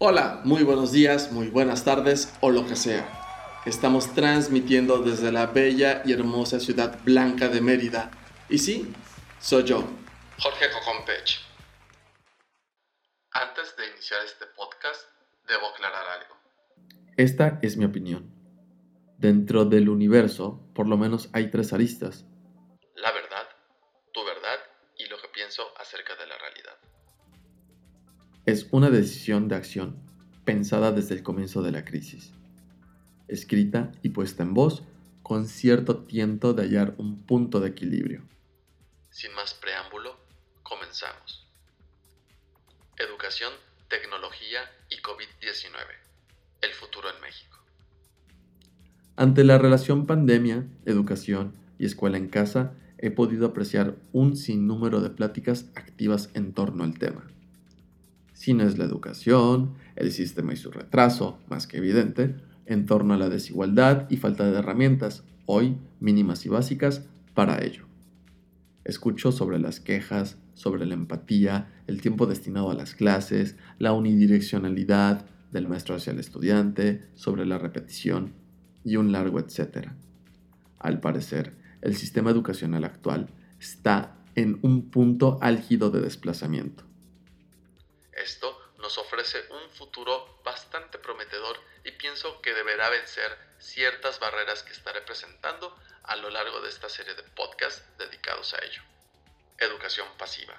Hola, muy buenos días, muy buenas tardes o lo que sea. Estamos transmitiendo desde la bella y hermosa ciudad blanca de Mérida. Y sí, soy yo, Jorge Cocompech. Antes de iniciar este podcast, debo aclarar algo. Esta es mi opinión. Dentro del universo, por lo menos hay tres aristas. La verdad, tu verdad y lo que pienso acerca de la realidad es una decisión de acción pensada desde el comienzo de la crisis, escrita y puesta en voz con cierto tiento de hallar un punto de equilibrio. Sin más preámbulo, comenzamos. Educación, tecnología y COVID-19. El futuro en México. Ante la relación pandemia, educación y escuela en casa, he podido apreciar un sinnúmero de pláticas activas en torno al tema no es la educación, el sistema y su retraso, más que evidente, en torno a la desigualdad y falta de herramientas, hoy mínimas y básicas, para ello. Escucho sobre las quejas, sobre la empatía, el tiempo destinado a las clases, la unidireccionalidad del maestro hacia el estudiante, sobre la repetición y un largo etcétera. Al parecer, el sistema educacional actual está en un punto álgido de desplazamiento esto nos ofrece un futuro bastante prometedor y pienso que deberá vencer ciertas barreras que estaré presentando a lo largo de esta serie de podcasts dedicados a ello. Educación pasiva.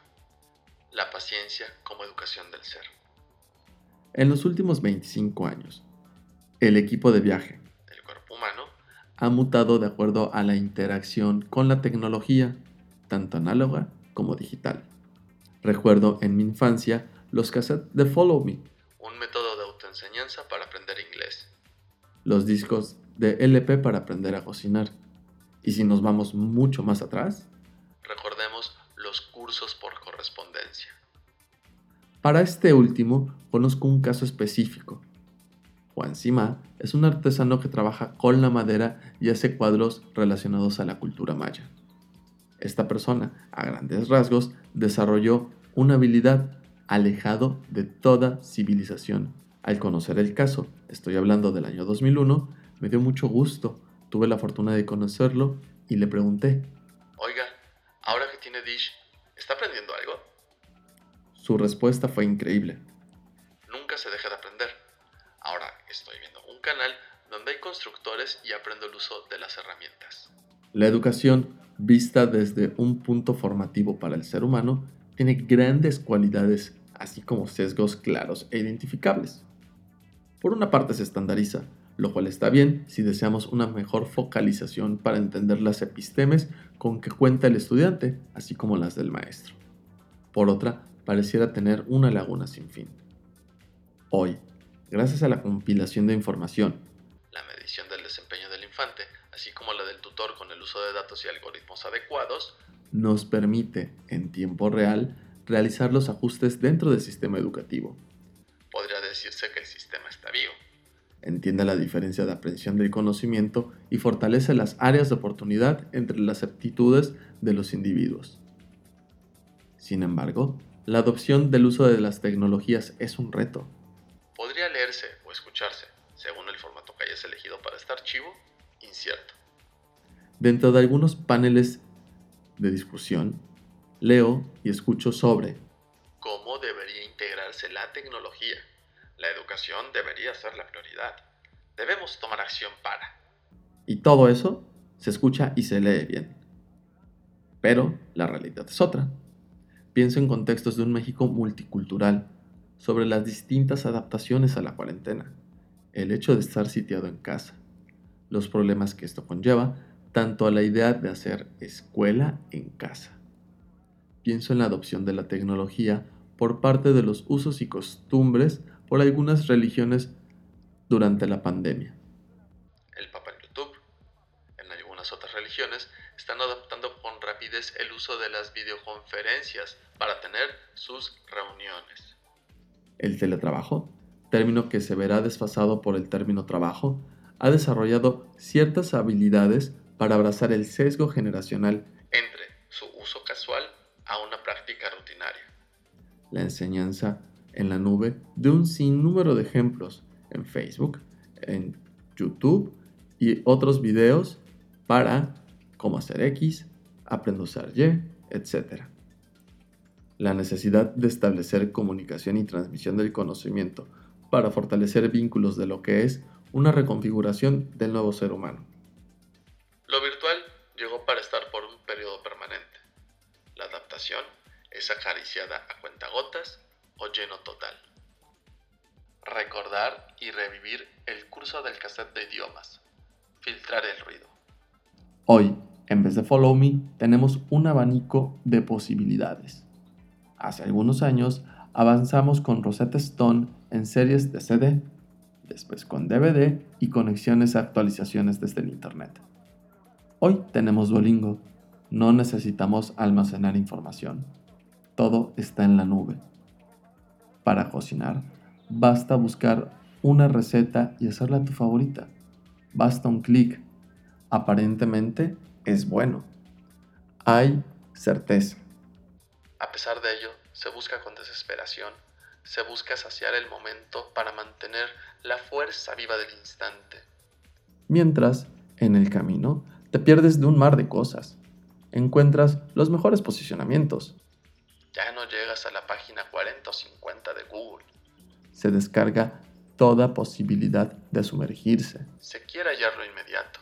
La paciencia como educación del ser. En los últimos 25 años, el equipo de viaje, el cuerpo humano, ha mutado de acuerdo a la interacción con la tecnología, tanto análoga como digital. Recuerdo en mi infancia los cassettes de Follow Me. Un método de autoenseñanza para aprender inglés. Los discos de LP para aprender a cocinar. Y si nos vamos mucho más atrás, recordemos los cursos por correspondencia. Para este último, conozco un caso específico. Juan Sima es un artesano que trabaja con la madera y hace cuadros relacionados a la cultura maya. Esta persona, a grandes rasgos, desarrolló una habilidad alejado de toda civilización. Al conocer el caso, estoy hablando del año 2001, me dio mucho gusto, tuve la fortuna de conocerlo y le pregunté, Oiga, ahora que tiene Dish, ¿está aprendiendo algo? Su respuesta fue increíble. Nunca se deja de aprender. Ahora estoy viendo un canal donde hay constructores y aprendo el uso de las herramientas. La educación, vista desde un punto formativo para el ser humano, tiene grandes cualidades así como sesgos claros e identificables. Por una parte se estandariza, lo cual está bien si deseamos una mejor focalización para entender las epistemes con que cuenta el estudiante, así como las del maestro. Por otra, pareciera tener una laguna sin fin. Hoy, gracias a la compilación de información, la medición del desempeño del infante, así como la del tutor con el uso de datos y algoritmos adecuados, nos permite, en tiempo real, realizar los ajustes dentro del sistema educativo. Podría decirse que el sistema está vivo. Entiende la diferencia de aprehensión del conocimiento y fortalece las áreas de oportunidad entre las aptitudes de los individuos. Sin embargo, la adopción del uso de las tecnologías es un reto. Podría leerse o escucharse, según el formato que hayas elegido para este archivo, incierto. Dentro de algunos paneles de discusión, leo y escucho sobre cómo debería integrarse la tecnología. La educación debería ser la prioridad. Debemos tomar acción para. Y todo eso se escucha y se lee bien. Pero la realidad es otra. Pienso en contextos de un México multicultural, sobre las distintas adaptaciones a la cuarentena, el hecho de estar sitiado en casa, los problemas que esto conlleva, tanto a la idea de hacer escuela en casa pienso en la adopción de la tecnología por parte de los usos y costumbres por algunas religiones durante la pandemia. El Papa en YouTube, en algunas otras religiones, están adoptando con rapidez el uso de las videoconferencias para tener sus reuniones. El teletrabajo, término que se verá desfasado por el término trabajo, ha desarrollado ciertas habilidades para abrazar el sesgo generacional entre su uso casual práctica rutinaria. La enseñanza en la nube de un sinnúmero de ejemplos en Facebook, en YouTube y otros videos para cómo hacer X, aprender a usar Y, etc. La necesidad de establecer comunicación y transmisión del conocimiento para fortalecer vínculos de lo que es una reconfiguración del nuevo ser humano. Es acariciada a cuentagotas o lleno total. Recordar y revivir el curso del cassette de idiomas. Filtrar el ruido. Hoy, en vez de Follow Me, tenemos un abanico de posibilidades. Hace algunos años avanzamos con Rosetta Stone en series de CD, después con DVD y conexiones a actualizaciones desde el Internet. Hoy tenemos Duolingo, no necesitamos almacenar información, todo está en la nube. Para cocinar, basta buscar una receta y hacerla tu favorita. Basta un clic. Aparentemente es bueno. Hay certeza. A pesar de ello, se busca con desesperación, se busca saciar el momento para mantener la fuerza viva del instante. Mientras, en el camino, te pierdes de un mar de cosas. Encuentras los mejores posicionamientos. Ya no llegas a la página 40 o 50 de Google. Se descarga toda posibilidad de sumergirse. Se quiere hallarlo inmediato.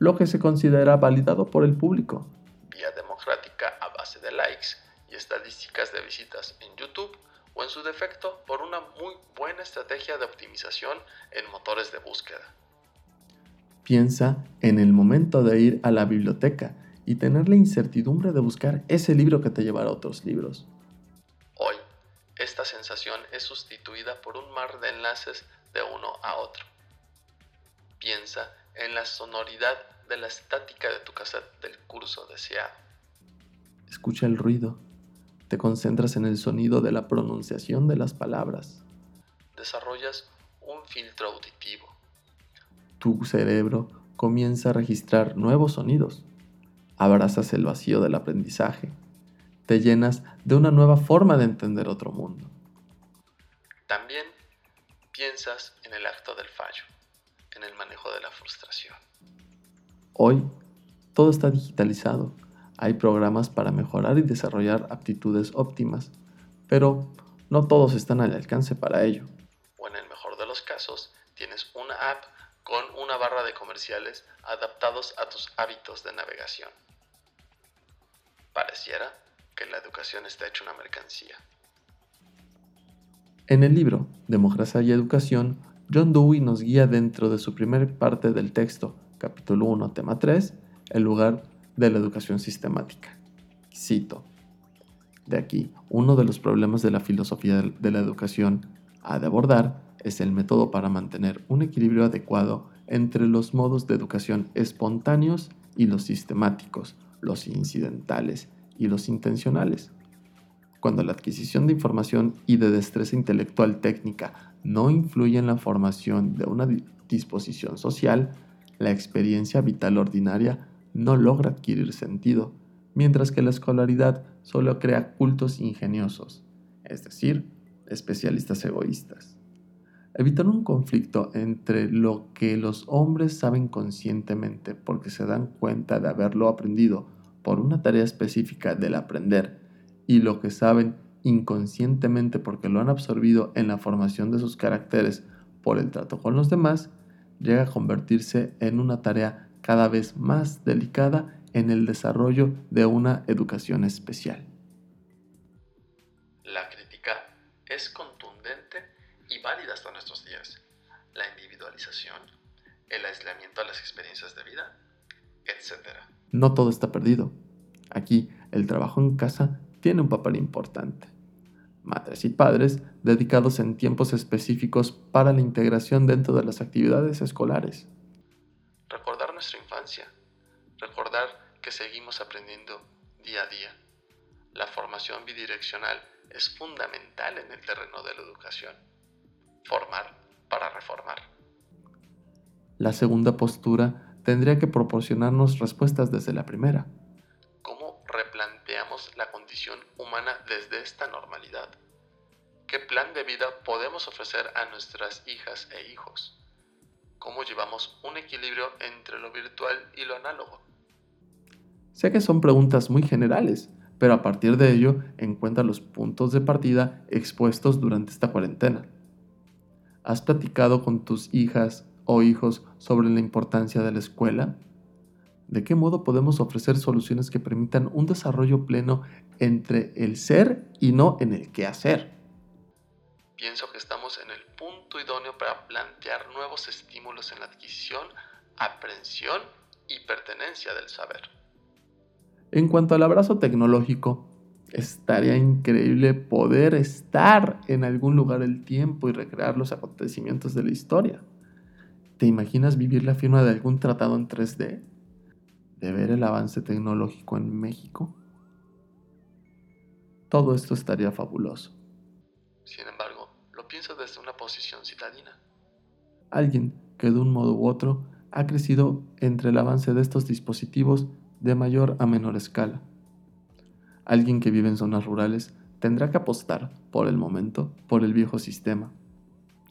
Lo que se considera validado por el público. Vía democrática a base de likes y estadísticas de visitas en YouTube o en su defecto por una muy buena estrategia de optimización en motores de búsqueda. Piensa en el momento de ir a la biblioteca y tener la incertidumbre de buscar ese libro que te llevará a otros libros. Hoy, esta sensación es sustituida por un mar de enlaces de uno a otro. Piensa en la sonoridad de la estática de tu cassette del curso deseado. Escucha el ruido. Te concentras en el sonido de la pronunciación de las palabras. Desarrollas un filtro auditivo. Tu cerebro comienza a registrar nuevos sonidos. Abrazas el vacío del aprendizaje. Te llenas de una nueva forma de entender otro mundo. También piensas en el acto del fallo, en el manejo de la frustración. Hoy, todo está digitalizado. Hay programas para mejorar y desarrollar aptitudes óptimas, pero no todos están al alcance para ello. O en el mejor de los casos, barra de comerciales adaptados a tus hábitos de navegación. Pareciera que la educación está hecha una mercancía. En el libro Democracia y Educación, John Dewey nos guía dentro de su primer parte del texto, capítulo 1, tema 3, el lugar de la educación sistemática. Cito. De aquí, uno de los problemas de la filosofía de la educación a de abordar es el método para mantener un equilibrio adecuado entre los modos de educación espontáneos y los sistemáticos, los incidentales y los intencionales. Cuando la adquisición de información y de destreza intelectual técnica no influye en la formación de una disposición social, la experiencia vital ordinaria no logra adquirir sentido, mientras que la escolaridad solo crea cultos ingeniosos, es decir, especialistas egoístas. Evitar un conflicto entre lo que los hombres saben conscientemente porque se dan cuenta de haberlo aprendido por una tarea específica del aprender y lo que saben inconscientemente porque lo han absorbido en la formación de sus caracteres por el trato con los demás, llega a convertirse en una tarea cada vez más delicada en el desarrollo de una educación especial. La crítica es contundente y válida hasta nuestros días. La individualización, el aislamiento a las experiencias de vida, etc. No todo está perdido. Aquí el trabajo en casa tiene un papel importante. Madres y padres dedicados en tiempos específicos para la integración dentro de las actividades escolares. Recordar nuestra infancia, recordar que seguimos aprendiendo día a día. La formación bidireccional es fundamental en el terreno de la educación. Formar para reformar. La segunda postura tendría que proporcionarnos respuestas desde la primera. ¿Cómo replanteamos la condición humana desde esta normalidad? ¿Qué plan de vida podemos ofrecer a nuestras hijas e hijos? ¿Cómo llevamos un equilibrio entre lo virtual y lo análogo? Sé que son preguntas muy generales, pero a partir de ello encuentra los puntos de partida expuestos durante esta cuarentena. ¿Has platicado con tus hijas o hijos sobre la importancia de la escuela? ¿De qué modo podemos ofrecer soluciones que permitan un desarrollo pleno entre el ser y no en el qué hacer? Pienso que estamos en el punto idóneo para plantear nuevos estímulos en la adquisición, aprehensión y pertenencia del saber. En cuanto al abrazo tecnológico, estaría increíble poder estar en algún lugar del tiempo y recrear los acontecimientos de la historia. ¿Te imaginas vivir la firma de algún tratado en 3D? ¿De ver el avance tecnológico en México? Todo esto estaría fabuloso. Sin embargo, lo pienso desde una posición citadina. Alguien que de un modo u otro ha crecido entre el avance de estos dispositivos de mayor a menor escala. Alguien que vive en zonas rurales tendrá que apostar, por el momento, por el viejo sistema.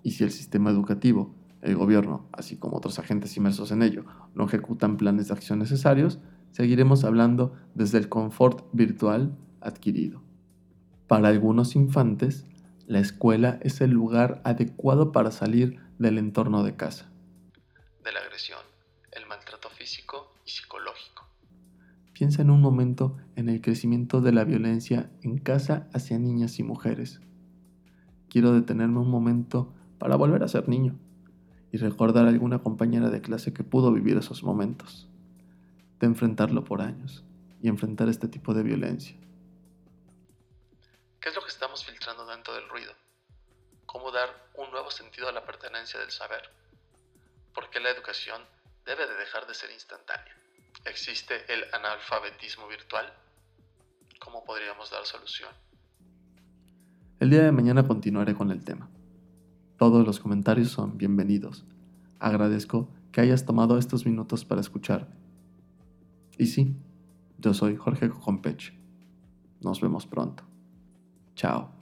Y si el sistema educativo, el gobierno, así como otros agentes inmersos en ello, no ejecutan planes de acción necesarios, seguiremos hablando desde el confort virtual adquirido. Para algunos infantes, la escuela es el lugar adecuado para salir del entorno de casa. De la agresión, el maltrato físico y psicológico Piensa en un momento en el crecimiento de la violencia en casa hacia niñas y mujeres. Quiero detenerme un momento para volver a ser niño y recordar a alguna compañera de clase que pudo vivir esos momentos, de enfrentarlo por años y enfrentar este tipo de violencia. ¿Qué es lo que estamos filtrando dentro del ruido? ¿Cómo dar un nuevo sentido a la pertenencia del saber? ¿Por qué la educación debe de dejar de ser instantánea? ¿Existe el analfabetismo virtual? ¿Cómo podríamos dar solución? El día de mañana continuaré con el tema. Todos los comentarios son bienvenidos. Agradezco que hayas tomado estos minutos para escuchar. Y sí, yo soy Jorge Cocompech. Nos vemos pronto. Chao.